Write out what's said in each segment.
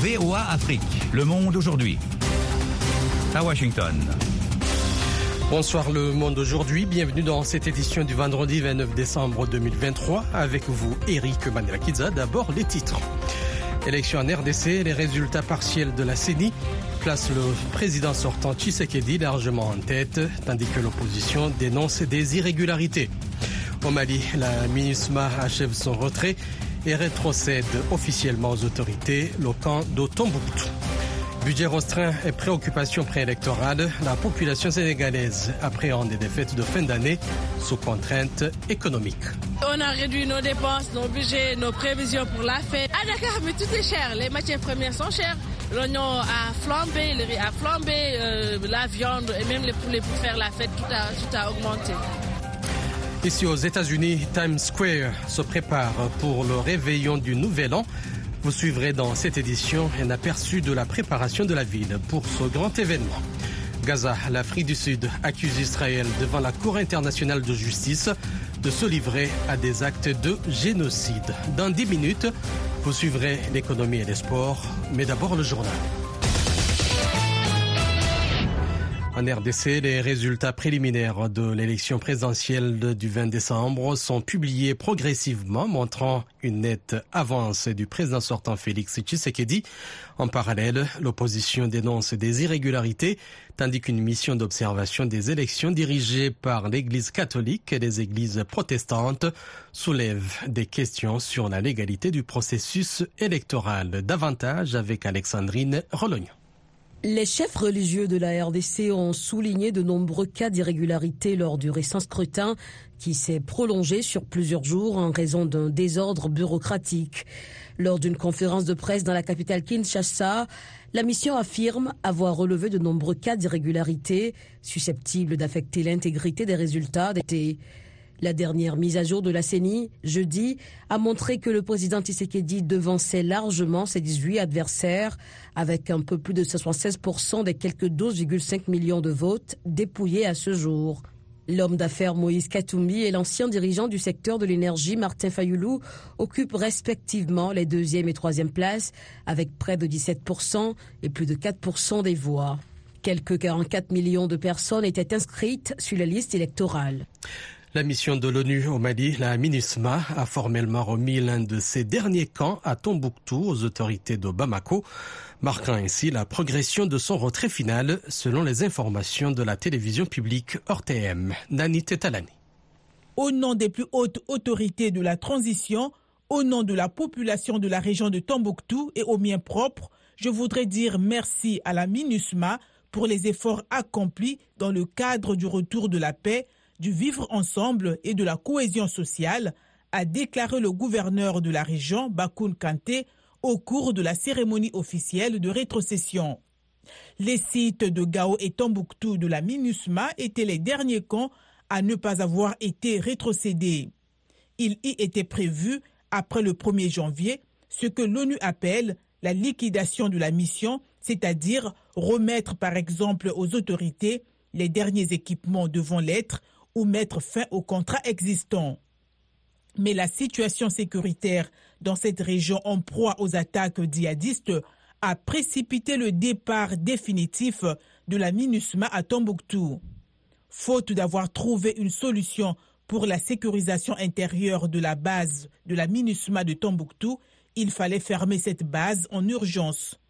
VOA Afrique, le monde aujourd'hui. À Washington. Bonsoir le monde aujourd'hui, bienvenue dans cette édition du vendredi 29 décembre 2023 avec vous Eric Manelakiza. D'abord les titres. Élection en RDC, les résultats partiels de la CENI placent le président sortant Tshisekedi largement en tête, tandis que l'opposition dénonce des irrégularités. Au Mali, la MINUSMA achève son retrait et rétrocède officiellement aux autorités le camp d'Otombouctou. Budget restreint et préoccupations préélectorales, la population sénégalaise appréhende des défaites de fin d'année sous contraintes économiques. On a réduit nos dépenses, nos budgets, nos prévisions pour la fête. À mais tout est cher. Les matières premières sont chères. L'oignon a flambé, le riz a flambé, euh, la viande et même les poulets pour faire la fête, tout a augmenté. Ici aux États-Unis, Times Square se prépare pour le réveillon du Nouvel An. Vous suivrez dans cette édition un aperçu de la préparation de la ville pour ce grand événement. Gaza, l'Afrique du Sud accuse Israël devant la Cour internationale de justice de se livrer à des actes de génocide. Dans 10 minutes, vous suivrez l'économie et les sports, mais d'abord le journal. En RDC, les résultats préliminaires de l'élection présidentielle du 20 décembre sont publiés progressivement, montrant une nette avance du président sortant Félix Tshisekedi. En parallèle, l'opposition dénonce des irrégularités, tandis qu'une mission d'observation des élections dirigée par l'Église catholique et les églises protestantes soulève des questions sur la légalité du processus électoral. Davantage avec Alexandrine Rolognon. Les chefs religieux de la RDC ont souligné de nombreux cas d'irrégularité lors du récent scrutin qui s'est prolongé sur plusieurs jours en raison d'un désordre bureaucratique. Lors d'une conférence de presse dans la capitale Kinshasa, la mission affirme avoir relevé de nombreux cas d'irrégularité susceptibles d'affecter l'intégrité des résultats d'été. La dernière mise à jour de la CENI, jeudi, a montré que le président Tshisekedi devançait largement ses 18 adversaires avec un peu plus de 76% des quelques 12,5 millions de votes dépouillés à ce jour. L'homme d'affaires Moïse Katoumi et l'ancien dirigeant du secteur de l'énergie Martin Fayoulou occupent respectivement les deuxième et troisième places avec près de 17% et plus de 4% des voix. Quelques 44 millions de personnes étaient inscrites sur la liste électorale. La mission de l'ONU au Mali, la MINUSMA, a formellement remis l'un de ses derniers camps à Tombouctou aux autorités de Bamako, marquant ainsi la progression de son retrait final selon les informations de la télévision publique RTM. Nani Tetalani. Au nom des plus hautes autorités de la transition, au nom de la population de la région de Tombouctou et au mien propre, je voudrais dire merci à la MINUSMA pour les efforts accomplis dans le cadre du retour de la paix du vivre ensemble et de la cohésion sociale, a déclaré le gouverneur de la région, Bakoun Kanté, au cours de la cérémonie officielle de rétrocession. Les sites de Gao et Tombouctou de la MINUSMA étaient les derniers camps à ne pas avoir été rétrocédés. Il y était prévu, après le 1er janvier, ce que l'ONU appelle la liquidation de la mission, c'est-à-dire remettre par exemple aux autorités les derniers équipements devant l'être ou mettre fin au contrat existant. Mais la situation sécuritaire dans cette région en proie aux attaques djihadistes a précipité le départ définitif de la MINUSMA à Tombouctou. Faute d'avoir trouvé une solution pour la sécurisation intérieure de la base de la MINUSMA de Tombouctou, il fallait fermer cette base en urgence.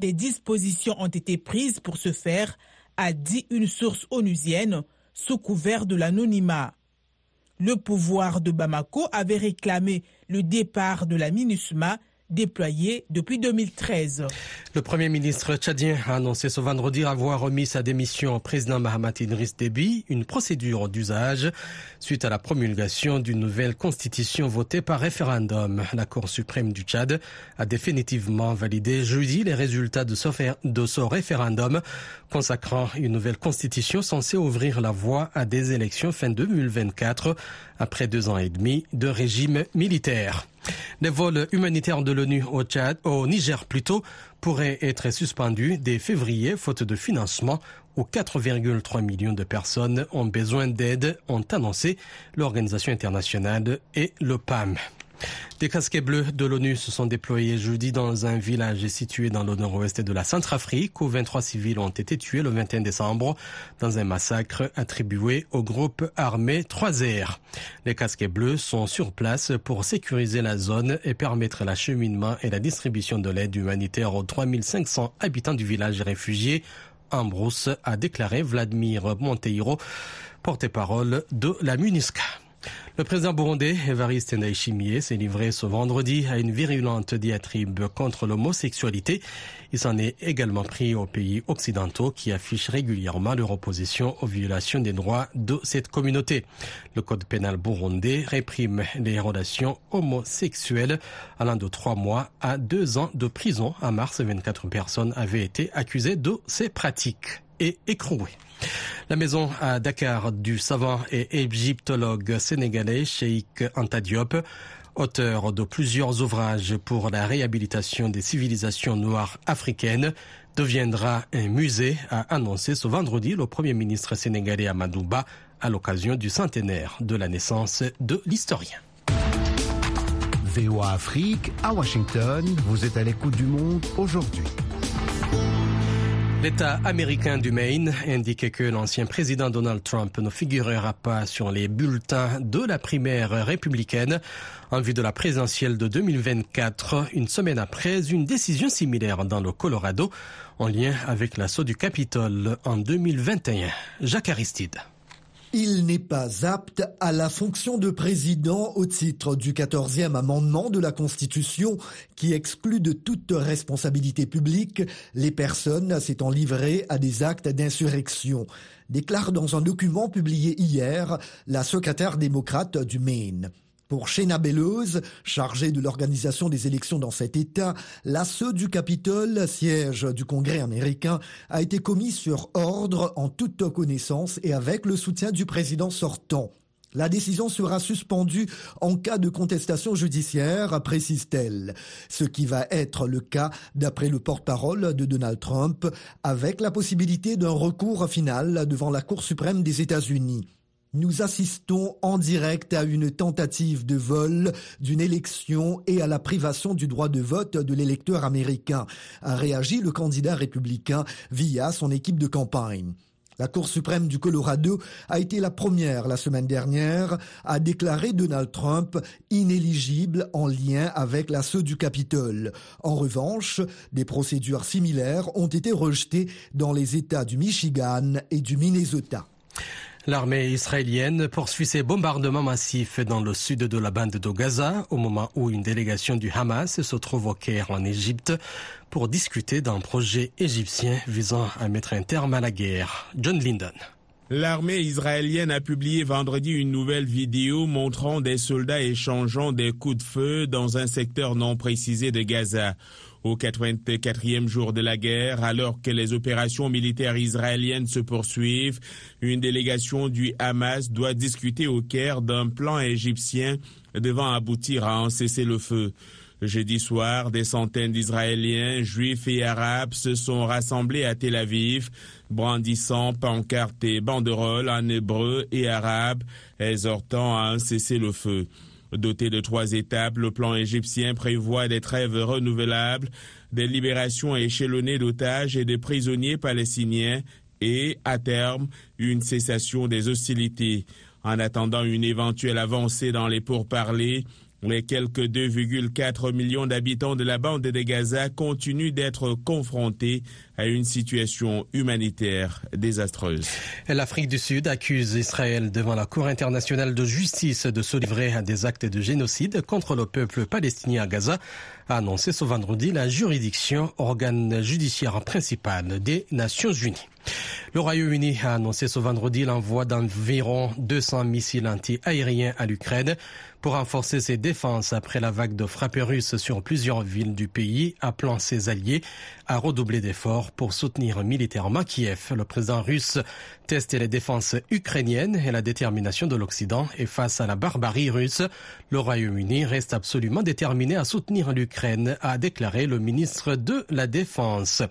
Des dispositions ont été prises pour ce faire, a dit une source onusienne, sous couvert de l'anonymat. Le pouvoir de Bamako avait réclamé le départ de la MINUSMA déployée depuis 2013. Le Premier ministre tchadien a annoncé ce vendredi avoir remis sa démission au président Mahamat Idriss Déby, une procédure d'usage suite à la promulgation d'une nouvelle constitution votée par référendum. La Cour suprême du Tchad a définitivement validé jeudi les résultats de ce, de ce référendum consacrant une nouvelle constitution censée ouvrir la voie à des élections fin 2024 après deux ans et demi de régime militaire. Les vols humanitaires de l'ONU au Tchad, au Niger plutôt, pourraient être suspendus dès février faute de financement où 4,3 millions de personnes ont besoin d'aide, ont annoncé l'Organisation internationale et le PAM. Des casquets bleus de l'ONU se sont déployés jeudi dans un village situé dans le nord-ouest de la Centrafrique où 23 civils ont été tués le 21 décembre dans un massacre attribué au groupe armé 3R. Les casquets bleus sont sur place pour sécuriser la zone et permettre l'acheminement et la distribution de l'aide humanitaire aux 3500 habitants du village réfugié en a déclaré Vladimir Monteiro, porte-parole de la MUNISCA. Le président burundais Evariste Ndayishimiye s'est livré ce vendredi à une virulente diatribe contre l'homosexualité. Il s'en est également pris aux pays occidentaux qui affichent régulièrement leur opposition aux violations des droits de cette communauté. Le code pénal burundais réprime les relations homosexuelles allant de trois mois à deux ans de prison. En mars, 24 personnes avaient été accusées de ces pratiques et écrouées. La maison à Dakar du savant et égyptologue sénégalais Sheikh Anta Diop, auteur de plusieurs ouvrages pour la réhabilitation des civilisations noires africaines, deviendra un musée, a annoncé ce vendredi le premier ministre sénégalais Amadouba à l'occasion du centenaire de la naissance de l'historien. VOA Afrique, à Washington, vous êtes à l'écoute du monde aujourd'hui. L'État américain du Maine indique que l'ancien président Donald Trump ne figurera pas sur les bulletins de la primaire républicaine en vue de la présidentielle de 2024, une semaine après une décision similaire dans le Colorado en lien avec l'assaut du Capitole en 2021. Jacques Aristide. Il n'est pas apte à la fonction de président au titre du 14e amendement de la Constitution qui exclut de toute responsabilité publique les personnes s'étant livrées à des actes d'insurrection, déclare dans un document publié hier la secrétaire démocrate du Maine. Pour Shena Bellows, chargée de l'organisation des élections dans cet État, l'assaut du Capitole, siège du Congrès américain, a été commis sur ordre en toute connaissance et avec le soutien du président sortant. La décision sera suspendue en cas de contestation judiciaire, précise-t-elle. Ce qui va être le cas d'après le porte-parole de Donald Trump, avec la possibilité d'un recours final devant la Cour suprême des États-Unis. Nous assistons en direct à une tentative de vol d'une élection et à la privation du droit de vote de l'électeur américain, a réagi le candidat républicain via son équipe de campagne. La Cour suprême du Colorado a été la première la semaine dernière à déclarer Donald Trump inéligible en lien avec l'assaut du Capitole. En revanche, des procédures similaires ont été rejetées dans les États du Michigan et du Minnesota. L'armée israélienne poursuit ses bombardements massifs dans le sud de la bande de Gaza au moment où une délégation du Hamas se trouve au Caire en Égypte pour discuter d'un projet égyptien visant à mettre un terme à la guerre. John Linden. L'armée israélienne a publié vendredi une nouvelle vidéo montrant des soldats échangeant des coups de feu dans un secteur non précisé de Gaza. Au 84e jour de la guerre, alors que les opérations militaires israéliennes se poursuivent, une délégation du Hamas doit discuter au Caire d'un plan égyptien devant aboutir à un cessez-le-feu. Jeudi soir, des centaines d'Israéliens, juifs et arabes se sont rassemblés à Tel Aviv, brandissant pancartes et banderoles en hébreu et arabe, exhortant à un cessez-le-feu. Doté de trois étapes, le plan égyptien prévoit des trêves renouvelables, des libérations échelonnées d'otages et de prisonniers palestiniens et, à terme, une cessation des hostilités. En attendant une éventuelle avancée dans les pourparlers, les quelques 2,4 millions d'habitants de la bande de Gaza continuent d'être confrontés à une situation humanitaire désastreuse. L'Afrique du Sud accuse Israël devant la Cour internationale de justice de se livrer à des actes de génocide contre le peuple palestinien à Gaza, a annoncé ce vendredi la juridiction, organe judiciaire principal des Nations Unies. Le Royaume-Uni a annoncé ce vendredi l'envoi d'environ 200 missiles anti-aériens à l'Ukraine pour renforcer ses défenses après la vague de frappes russes sur plusieurs villes du pays, appelant ses alliés à redoubler d'efforts pour soutenir militairement Kiev. Le président russe teste les défenses ukrainiennes et la détermination de l'Occident et face à la barbarie russe, le Royaume-Uni reste absolument déterminé à soutenir l'Ukraine, a déclaré le ministre de la Défense.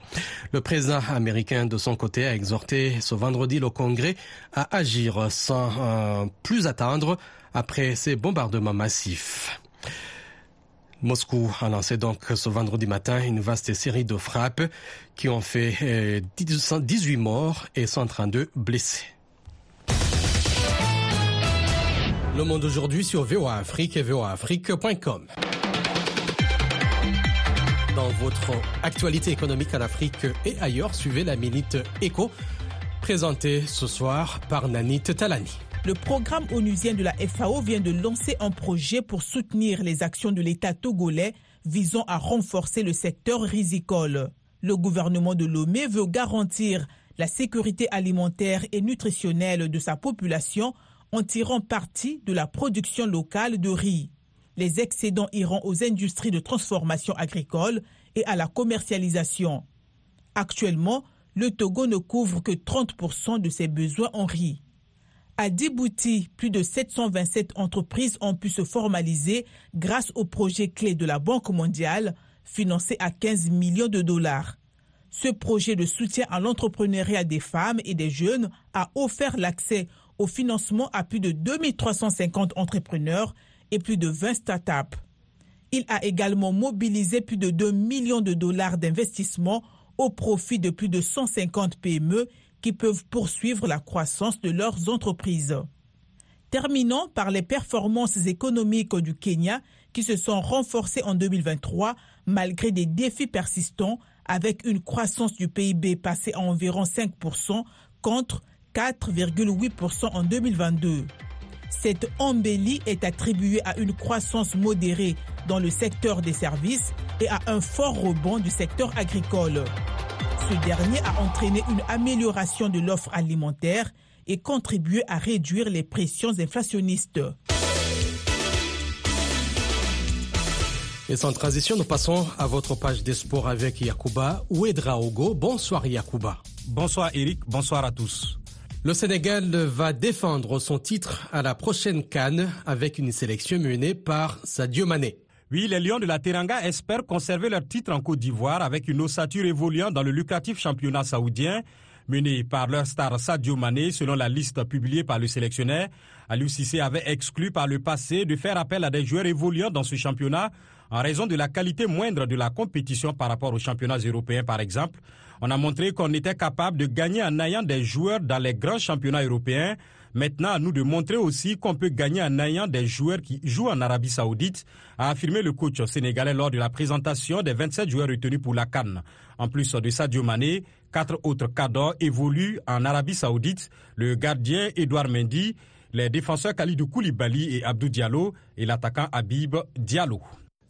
Le président américain, de son côté, a exhorté ce vendredi le Congrès à agir sans euh, plus attendre après ces bombardements massifs. Moscou a lancé donc ce vendredi matin une vaste série de frappes qui ont fait 18 euh, morts et 132 blessés. Le monde aujourd'hui sur VOA et voaafrique.com. Dans votre actualité économique en Afrique et ailleurs, suivez la Minute Éco, présentée ce soir par Nanit Talani. Le programme onusien de la FAO vient de lancer un projet pour soutenir les actions de l'État togolais visant à renforcer le secteur risicole. Le gouvernement de Lomé veut garantir la sécurité alimentaire et nutritionnelle de sa population en tirant parti de la production locale de riz. Les excédents iront aux industries de transformation agricole et à la commercialisation. Actuellement, le Togo ne couvre que 30% de ses besoins en riz. À Djibouti, plus de 727 entreprises ont pu se formaliser grâce au projet clé de la Banque mondiale, financé à 15 millions de dollars. Ce projet de soutien à l'entrepreneuriat des femmes et des jeunes a offert l'accès au financement à plus de 2350 entrepreneurs et plus de 20 startups. Il a également mobilisé plus de 2 millions de dollars d'investissement au profit de plus de 150 PME qui peuvent poursuivre la croissance de leurs entreprises. Terminons par les performances économiques du Kenya qui se sont renforcées en 2023 malgré des défis persistants avec une croissance du PIB passée à environ 5% contre 4,8% en 2022. Cette embellie est attribuée à une croissance modérée dans le secteur des services et à un fort rebond du secteur agricole. Ce dernier a entraîné une amélioration de l'offre alimentaire et contribué à réduire les pressions inflationnistes. Et sans transition, nous passons à votre page des sports avec Yakuba Ouedraogo. Bonsoir Yakuba. Bonsoir Eric, bonsoir à tous. Le Sénégal va défendre son titre à la prochaine Cannes avec une sélection menée par Sadio Mané. Oui, les Lions de la Teranga espèrent conserver leur titre en Côte d'Ivoire avec une ossature évoluant dans le lucratif championnat saoudien mené par leur star Sadio Mané selon la liste publiée par le sélectionneur. Aliou avait exclu par le passé de faire appel à des joueurs évoluant dans ce championnat en raison de la qualité moindre de la compétition par rapport aux championnats européens par exemple. On a montré qu'on était capable de gagner en ayant des joueurs dans les grands championnats européens. Maintenant, à nous de montrer aussi qu'on peut gagner en ayant des joueurs qui jouent en Arabie Saoudite, a affirmé le coach sénégalais lors de la présentation des 27 joueurs retenus pour la Cannes. En plus de Sadio Mané, quatre autres cadres évoluent en Arabie Saoudite, le gardien Edouard Mendy, les défenseurs Khalidou Koulibaly et Abdou Diallo et l'attaquant Habib Diallo.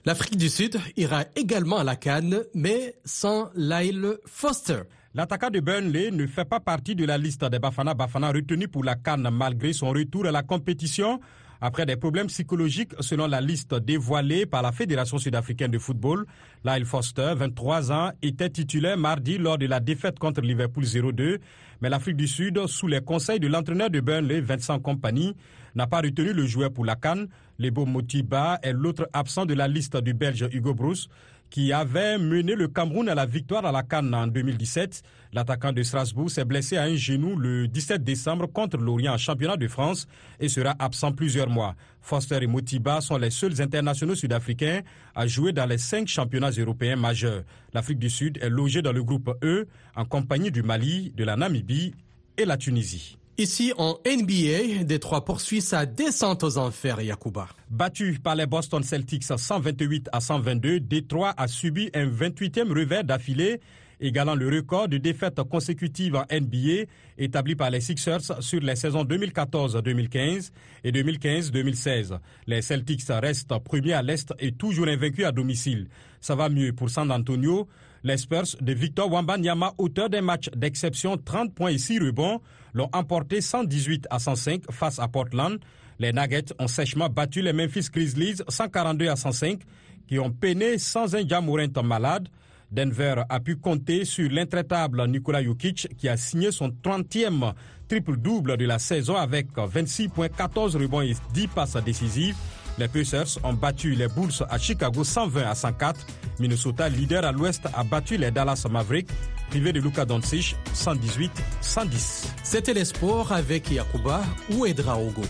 L'Afrique du Sud ira également à la Cannes, mais sans Lyle Foster. L'attaquant de Burnley ne fait pas partie de la liste des Bafana Bafana retenus pour la Cannes malgré son retour à la compétition après des problèmes psychologiques selon la liste dévoilée par la Fédération sud-africaine de football. Lyle Foster, 23 ans, était titulaire mardi lors de la défaite contre Liverpool 0-2, mais l'Afrique du Sud, sous les conseils de l'entraîneur de Burnley, Vincent Company, n'a pas retenu le joueur pour la Cannes. Lebo Motiba est l'autre absent de la liste du Belge Hugo Bruce qui avait mené le Cameroun à la victoire à la Cannes en 2017. L'attaquant de Strasbourg s'est blessé à un genou le 17 décembre contre l'Orient en championnat de France et sera absent plusieurs mois. Foster et Motiba sont les seuls internationaux sud-africains à jouer dans les cinq championnats européens majeurs. L'Afrique du Sud est logée dans le groupe E en compagnie du Mali, de la Namibie et la Tunisie. Ici en NBA, Détroit poursuit sa descente aux enfers, Yakuba. Battu par les Boston Celtics 128 à 122, Détroit a subi un 28e revers d'affilée, égalant le record de défaites consécutives en NBA établi par les Sixers sur les saisons 2014-2015 et 2015-2016. Les Celtics restent premiers à l'Est et toujours invaincus à domicile. Ça va mieux pour San Antonio. Les Spurs de Victor Wambanyama, auteur d'un match d'exception 30 points et 6 rebonds, l'ont emporté 118 à 105 face à Portland. Les Nuggets ont sèchement battu les Memphis Grizzlies 142 à 105 qui ont peiné sans un Jamorant malade. Denver a pu compter sur l'intraitable Nikola Jokic qui a signé son 30e triple-double de la saison avec 26 points, 14 rebonds et 10 passes décisives. Les Pacers ont battu les Bulls à Chicago 120 à 104. Minnesota, leader à l'ouest, a battu les Dallas Mavericks, privé de Luka Doncic 118-110. C'était les sports avec Yakuba ou Edra Ogo.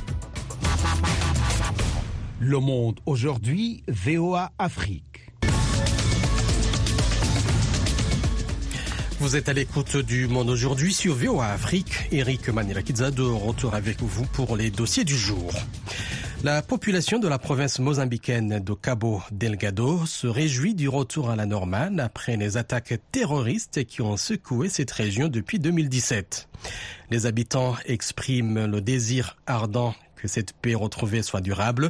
Le Monde aujourd'hui, VOA Afrique. Vous êtes à l'écoute du Monde aujourd'hui sur VOA Afrique. Eric Manilakidza de retour avec vous pour les dossiers du jour. La population de la province mozambicaine de Cabo Delgado se réjouit du retour à la normale après les attaques terroristes qui ont secoué cette région depuis 2017. Les habitants expriment le désir ardent que cette paix retrouvée soit durable.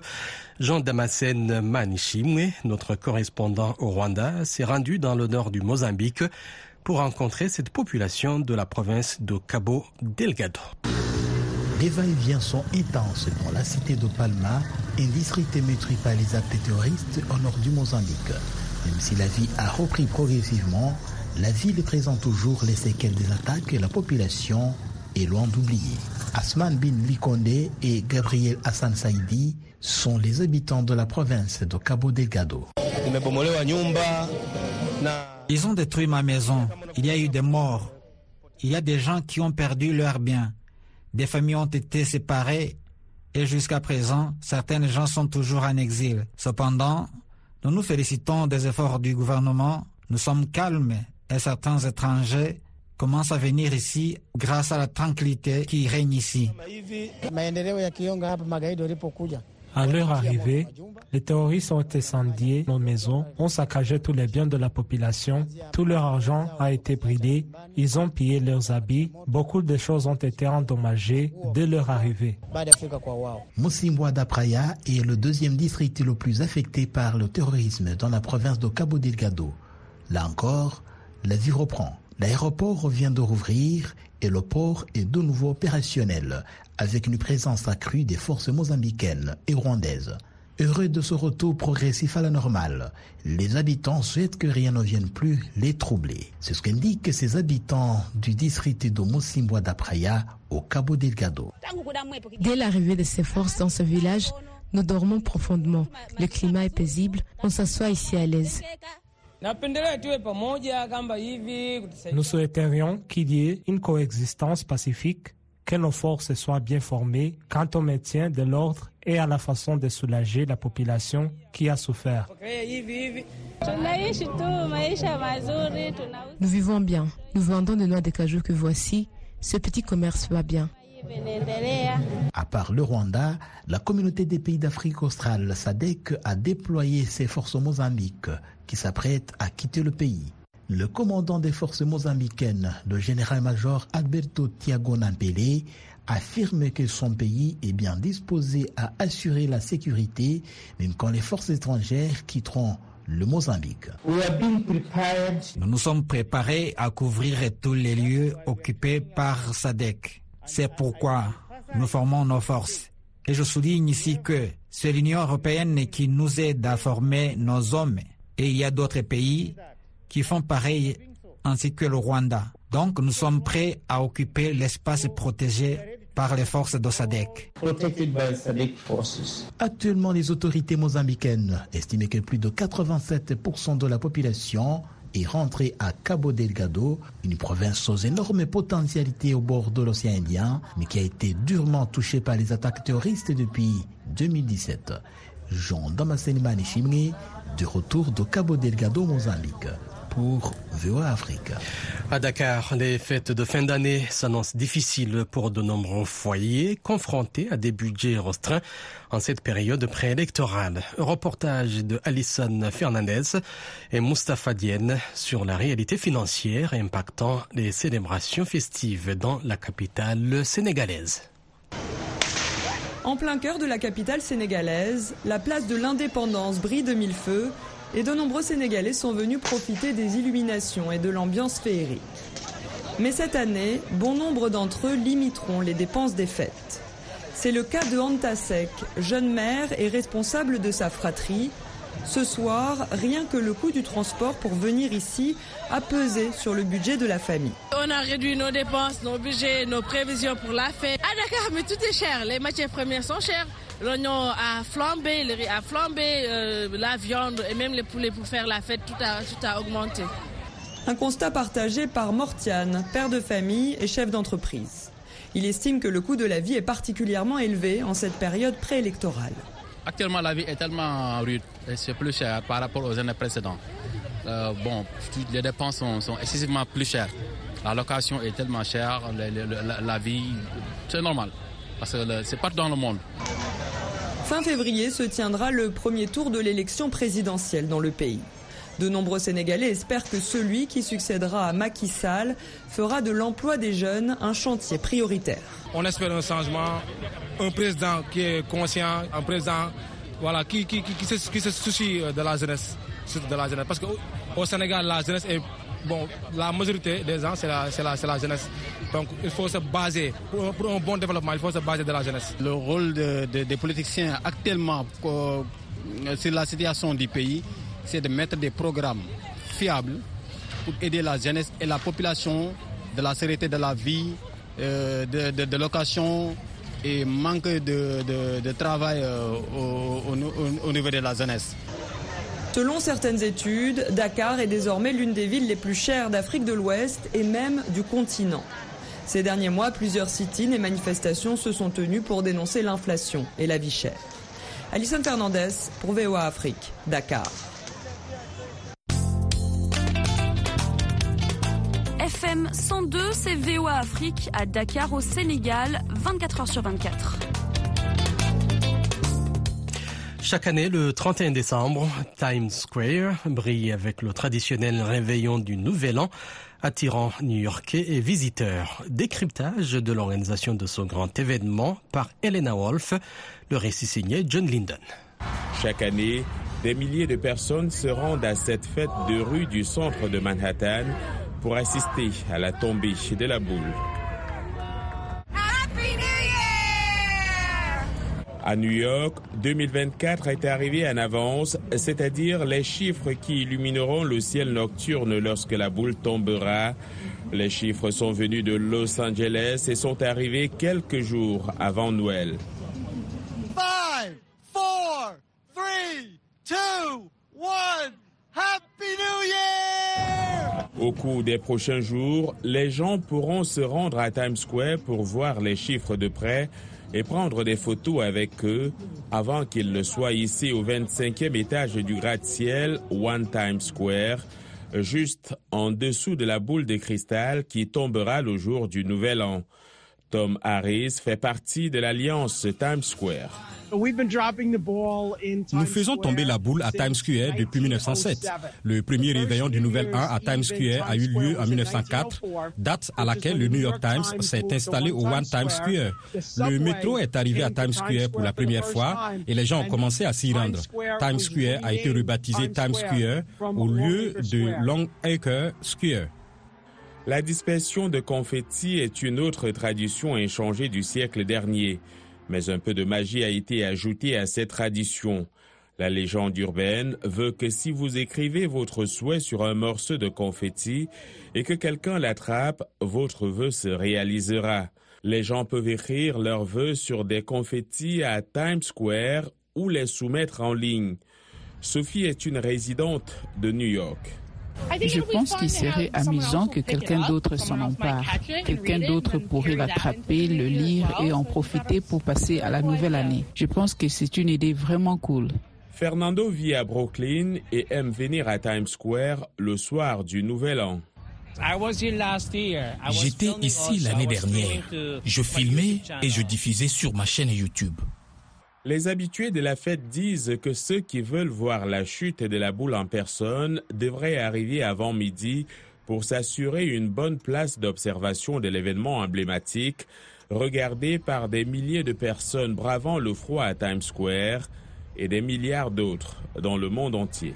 Jean Damascène Manishimwe, notre correspondant au Rwanda, s'est rendu dans le nord du Mozambique pour rencontrer cette population de la province de Cabo Delgado. Les va-et-vient sont intenses dans la cité de Palma, un district par les actes terroristes au nord du Mozambique. Même si la vie a repris progressivement, la ville présente toujours les séquelles des attaques et la population est loin d'oublier. Asman Bin Likonde et Gabriel Hassan Saidi sont les habitants de la province de Cabo Delgado. Ils ont détruit ma maison. Il y a eu des morts. Il y a des gens qui ont perdu leurs biens. Des familles ont été séparées et jusqu'à présent, certaines gens sont toujours en exil. Cependant, nous nous félicitons des efforts du gouvernement. Nous sommes calmes et certains étrangers commencent à venir ici grâce à la tranquillité qui règne ici. À leur arrivée, les terroristes ont incendié nos maisons, ont saccagé tous les biens de la population, tout leur argent a été brûlé, ils ont pillé leurs habits, beaucoup de choses ont été endommagées dès leur arrivée. Moussimbwa d'Apraya est le deuxième district le plus affecté par le terrorisme dans la province de Cabo Delgado. Là encore, la vie reprend. L'aéroport revient de rouvrir et le port est de nouveau opérationnel avec une présence accrue des forces mozambicaines et rwandaises. Heureux de ce retour progressif à la normale, les habitants souhaitent que rien ne vienne plus les troubler. C'est ce qu'indiquent ces habitants du district de Mosimbwa d'Apraya au Cabo Delgado. Dès l'arrivée de ces forces dans ce village, nous dormons profondément. Le climat est paisible, on s'assoit ici à l'aise. Nous souhaiterions qu'il y ait une coexistence pacifique, que nos forces soient bien formées quant au maintien de l'ordre et à la façon de soulager la population qui a souffert. Nous vivons bien. Nous vendons de noix de cajou que voici. Ce petit commerce va bien. À part le Rwanda, la communauté des pays d'Afrique australe SADC a déployé ses forces au Mozambique qui s'apprêtent à quitter le pays. Le commandant des forces mozambicaines, le général-major Alberto Tiago Nampele, affirme que son pays est bien disposé à assurer la sécurité, même quand les forces étrangères quitteront le Mozambique. Nous nous sommes préparés à couvrir tous les lieux occupés par SADC. C'est pourquoi nous formons nos forces. Et je souligne ici que c'est l'Union européenne qui nous aide à former nos hommes. Et il y a d'autres pays qui font pareil, ainsi que le Rwanda. Donc nous sommes prêts à occuper l'espace protégé par les forces de SADC. Actuellement, les autorités mozambicaines estiment que plus de 87% de la population est rentrée à Cabo Delgado, une province aux énormes potentialités au bord de l'océan Indien, mais qui a été durement touchée par les attaques terroristes depuis 2017. Jean Damascene Manishimwe, du retour de Cabo Delgado, Mozambique pour VOA Afrique. À Dakar, les fêtes de fin d'année s'annoncent difficiles pour de nombreux foyers confrontés à des budgets restreints en cette période préélectorale. Reportage de Alison Fernandez et Mustapha Dienne sur la réalité financière impactant les célébrations festives dans la capitale sénégalaise. En plein cœur de la capitale sénégalaise, la place de l'indépendance brille de mille feux et de nombreux Sénégalais sont venus profiter des illuminations et de l'ambiance féerique. Mais cette année, bon nombre d'entre eux limiteront les dépenses des fêtes. C'est le cas de Antasek, jeune mère et responsable de sa fratrie. Ce soir, rien que le coût du transport pour venir ici a pesé sur le budget de la famille. On a réduit nos dépenses, nos budgets, nos prévisions pour la fête. À Dakar, mais tout est cher. Les matières premières sont chères. L'oignon a flambé, le riz a flambé, euh, la viande et même les poulets pour faire la fête, tout a, tout a augmenté. Un constat partagé par Mortiane, père de famille et chef d'entreprise. Il estime que le coût de la vie est particulièrement élevé en cette période préélectorale. Actuellement, la vie est tellement rude et c'est plus cher par rapport aux années précédentes. Euh, bon, les dépenses sont, excessivement plus chères. La location est tellement chère, la, vie, c'est normal, parce que c'est partout dans le monde. Fin février se tiendra le premier tour de l'élection présidentielle dans le pays. De nombreux Sénégalais espèrent que celui qui succédera à Macky Sall fera de l'emploi des jeunes un chantier prioritaire. On espère un changement, un président qui est conscient, un président voilà, qui, qui, qui, se, soucie de la jeunesse. De la jeunesse. Parce qu'au Sénégal, la jeunesse est bon, la majorité des gens, c'est la, la, la, jeunesse. Donc il faut se baser, pour, un bon développement, il faut se baser de la jeunesse. Le rôle des politiciens actuellement euh, sur la situation du pays, c'est de mettre des programmes fiables pour aider la jeunesse et la population de la sécurité de la vie, euh, de, location et manque de, travail euh, au, niveau de la jeunesse. Selon certaines études, Dakar est désormais l'une des villes les plus chères d'Afrique de l'Ouest et même du continent. Ces derniers mois, plusieurs sit-ins et manifestations se sont tenues pour dénoncer l'inflation et la vie chère. Alison Fernandez pour VOA Afrique, Dakar. FM 102, c'est VOA Afrique à Dakar au Sénégal, 24 h sur 24. Chaque année, le 31 décembre, Times Square brille avec le traditionnel réveillon du Nouvel An, attirant New-Yorkais et visiteurs. Décryptage de l'organisation de ce grand événement par Elena Wolf, le récit signé John Linden. Chaque année, des milliers de personnes se rendent à cette fête de rue du centre de Manhattan pour assister à la tombée de la boule. À New York, 2024 est arrivé en avance, c'est-à-dire les chiffres qui illumineront le ciel nocturne lorsque la boule tombera. Les chiffres sont venus de Los Angeles et sont arrivés quelques jours avant Noël. Five, four, three, two, one. Happy New Year! Au cours des prochains jours, les gens pourront se rendre à Times Square pour voir les chiffres de près et prendre des photos avec eux avant qu'ils ne soient ici au 25e étage du gratte-ciel One Times Square, juste en dessous de la boule de cristal qui tombera le jour du Nouvel An. Tom Harris fait partie de l'alliance Times Square. Nous faisons tomber la boule à Times Square depuis 1907. Le premier réveillon du Nouvel An à Times Square a eu lieu en 1904, date à laquelle le New York Times s'est installé au One Times Square. Le métro est arrivé à Times Square pour la première fois et les gens ont commencé à s'y rendre. Times Square a été rebaptisé Times Square au lieu de Long Acre Square. La dispersion de confettis est une autre tradition inchangée du siècle dernier. Mais un peu de magie a été ajoutée à cette tradition. La légende urbaine veut que si vous écrivez votre souhait sur un morceau de confetti et que quelqu'un l'attrape, votre vœu se réalisera. Les gens peuvent écrire leurs vœux sur des confettis à Times Square ou les soumettre en ligne. Sophie est une résidente de New York. Je pense qu'il serait amusant que quelqu'un d'autre s'en empare. Quelqu'un d'autre pourrait l'attraper, le lire et en profiter pour passer à la nouvelle année. Je pense que c'est une idée vraiment cool. Fernando vit à Brooklyn et aime venir à Times Square le soir du Nouvel An. J'étais ici l'année dernière. Je filmais et je diffusais sur ma chaîne YouTube. Les habitués de la fête disent que ceux qui veulent voir la chute de la boule en personne devraient arriver avant midi pour s'assurer une bonne place d'observation de l'événement emblématique, regardé par des milliers de personnes bravant le froid à Times Square et des milliards d'autres dans le monde entier.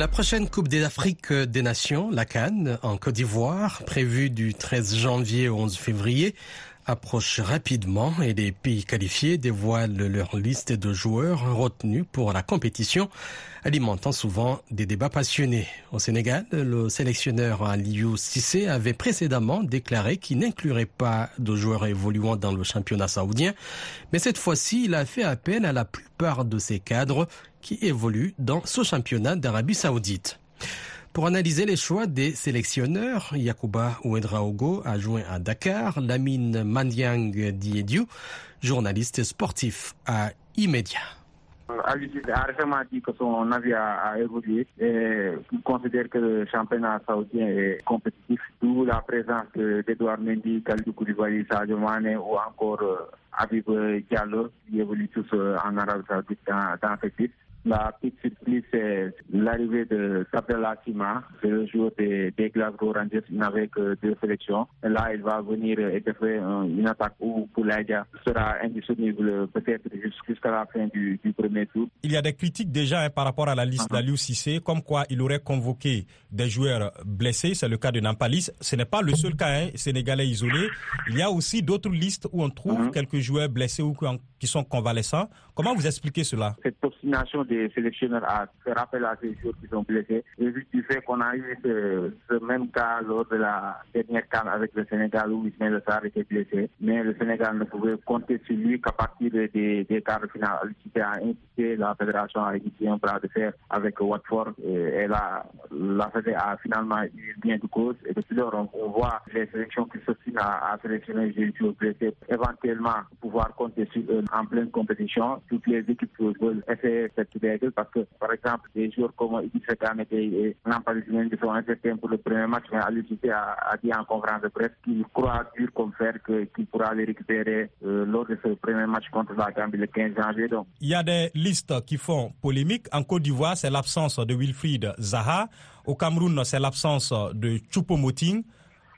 La prochaine Coupe d'Afrique des Nations, la Cannes, en Côte d'Ivoire, prévue du 13 janvier au 11 février, approche rapidement et les pays qualifiés dévoilent leur liste de joueurs retenus pour la compétition, alimentant souvent des débats passionnés. Au Sénégal, le sélectionneur Aliou Sissé avait précédemment déclaré qu'il n'inclurait pas de joueurs évoluant dans le championnat saoudien, mais cette fois-ci, il a fait appel à la plupart de ses cadres qui évoluent dans ce championnat d'Arabie saoudite. Pour analyser les choix des sélectionneurs, Yakuba Ouedraogo a joint à Dakar, Lamine Mandiang Diediu, journaliste sportif à Immédiat. Alucide a récemment dit que son avis a, évolué et qu'il considère que le championnat saoudien est compétitif, d'où la présence d'Edouard Mendy, Khalidou Koulibaly, Sadio Mane ou encore euh, Habib Diallo qui évoluent tous euh, en Arabie Saoudite dans, dans cette liste. La petite surprise, c'est l'arrivée de Sabel Sima, c'est le joueur des, des, Glasgow Rangers. Il n'avait que deux sélections. Et là, il va venir et faire une attaque où Poulaïdia sera indisponible peut-être jusqu'à la fin du, du, premier tour. Il y a des critiques déjà hein, par rapport à la liste uh d'Aliou Cissé, comme quoi il aurait convoqué des joueurs blessés. C'est le cas de Nampalis. Ce n'est pas le seul cas hein, sénégalais isolé. Il y a aussi d'autres listes où on trouve uh-huh. quelques joueurs blessés ou qui sont convalescents. Comment vous expliquez cela? Cette obstination des sélectionneurs à faire appel à ces joueurs qui sont blessés. Et vu du fait qu'on a eu ce, même cas lors de la dernière CAN avec le Sénégal où Ismaël Sarr était blessé, mais le Sénégal ne pouvait compter sur lui qu'à partir des, des quarts de finale. Il a incité la fédération à initier un bras de fer avec Watford et, là, la fédération a finalement eu bien de cause. Et depuis lors, on, voit les sélections qui s'obstinent à, à sélectionner des joueurs blessés, éventuellement pouvoir compter sur eux en pleine compétition. Toutes les équipes veulent essayer cette parce que, par exemple, des joueurs comme Idrissa Gane et Nampalys Mendy sont incertains pour le premier match, mais Alucité a, a, dit en conférence de presse qu'il croit dur comme fer qu'il pourra les récupérer euh, lors de ce premier match contre la Gambie le 15 janvier. Donc. Il y a des listes qui font polémique. En Côte d'Ivoire, c'est l'absence de Wilfried Zaha. Au Cameroun, c'est l'absence de Choupo-Moting.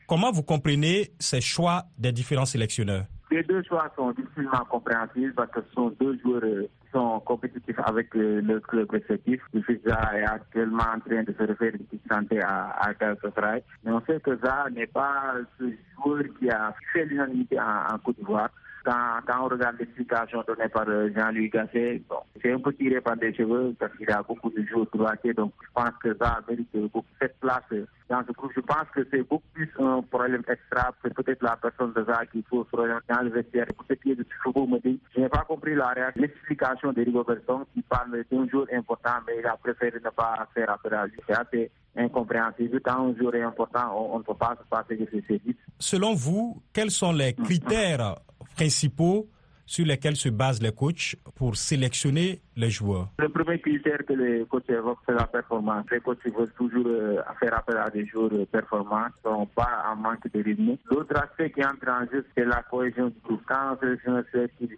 Comment vous comprenez ces choix des différents sélectionneurs? Les deux choix sont difficilement compréhensibles parce que ce sont deux joueurs euh, sont compétitifs avec le club respectif. Le fils est actuellement en train de se refaire une petite santé à, à Galatasaray. Mais on sait que Zaha n'est pas ce joueur qui a fait l'unanimité en, en Côte d'Ivoire. Quand, on regarde l'explication donnée par euh, Jean-Louis Gasset, bon, c'est un peu tiré par des cheveux parce qu'il a beaucoup de joueurs droitiers. Donc, je pense que ça mérite beaucoup cette place dans ce groupe. Je pense que c'est beaucoup plus un problème extra. C'est peut-être la personne de ça qu'il faut se dans le vestiaire. Pour ce qui est de je n'ai pas compris la réaction, l'explication de Rigoberton qui parle d'un jour important, mais il a préféré ne pas faire appel à lui. C'est assez incompréhensible. Quand un jour est important, on, ne peut pas se passer de ces services. Selon vous, quels sont les critères principaux sur lesquels se basent les coachs pour sélectionner les joueurs Le premier critère que les coachs évoquent, c'est la performance. Les coachs veulent toujours euh, faire appel à des joueurs performants, qui ne sont pas en manque de rythme. L'autre aspect qui entre en jeu, c'est la cohésion du groupe. Quand un sélectionneur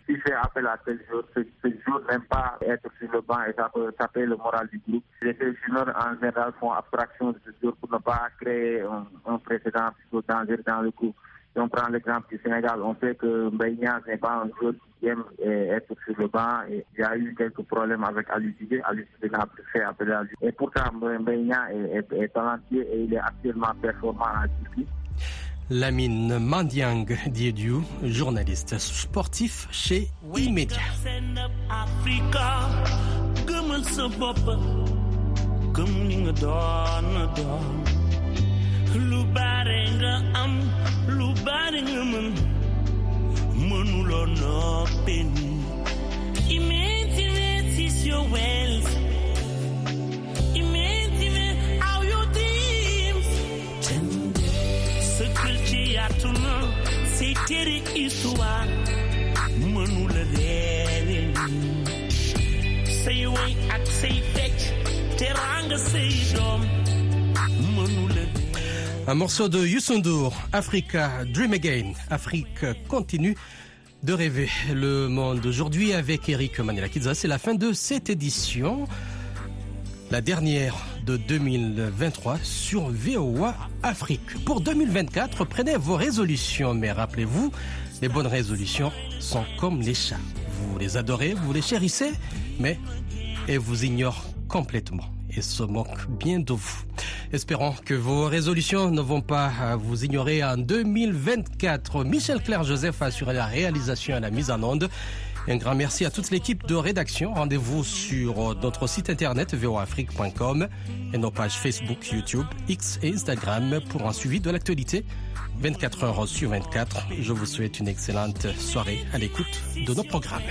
s'il fait appel à tel joueur, ce, joueur n'aime pas être sur le banc et ça peut taper le moral du groupe. Les sélectionneurs, en général, font abstraction de ce joueur pour ne pas créer un, un précédent dangereux dans le groupe. Si on prend l'exemple du Sénégal, on sait que Mbaïnia n'est pas un joueur qui aime eh, être sur le banc. Et il y a eu quelques problèmes avec Alucide. Alucide n'a plus fait appeler à lui. Et pourtant, Mbaïnia est, est, talentueux et il est actuellement performant à Turquie. Lamine Mandiang Diediu, journaliste sportif chez Imedia. Noppin. Imagine is your wealth. Imagine how your dreams. Kër ci yaatu na say tere histoire say way say teranga say doom mënula Un morceau de Youssou Africa Dream Again. Afrique continue de rêver le monde aujourd'hui avec Eric Manela-Kidza. C'est la fin de cette édition, la dernière de 2023 sur VOA Afrique. Pour 2024, prenez vos résolutions, mais rappelez-vous, les bonnes résolutions sont comme les chats. Vous les adorez, vous les chérissez, mais elles vous ignorent complètement et se moquent bien de vous. Espérons que vos résolutions ne vont pas vous ignorer en 2024. Michel Claire Joseph a assuré la réalisation et la mise en onde. Un grand merci à toute l'équipe de rédaction. Rendez-vous sur notre site internet voafrique.com et nos pages Facebook, YouTube, X et Instagram pour un suivi de l'actualité 24 heures sur 24. Je vous souhaite une excellente soirée à l'écoute de nos programmes.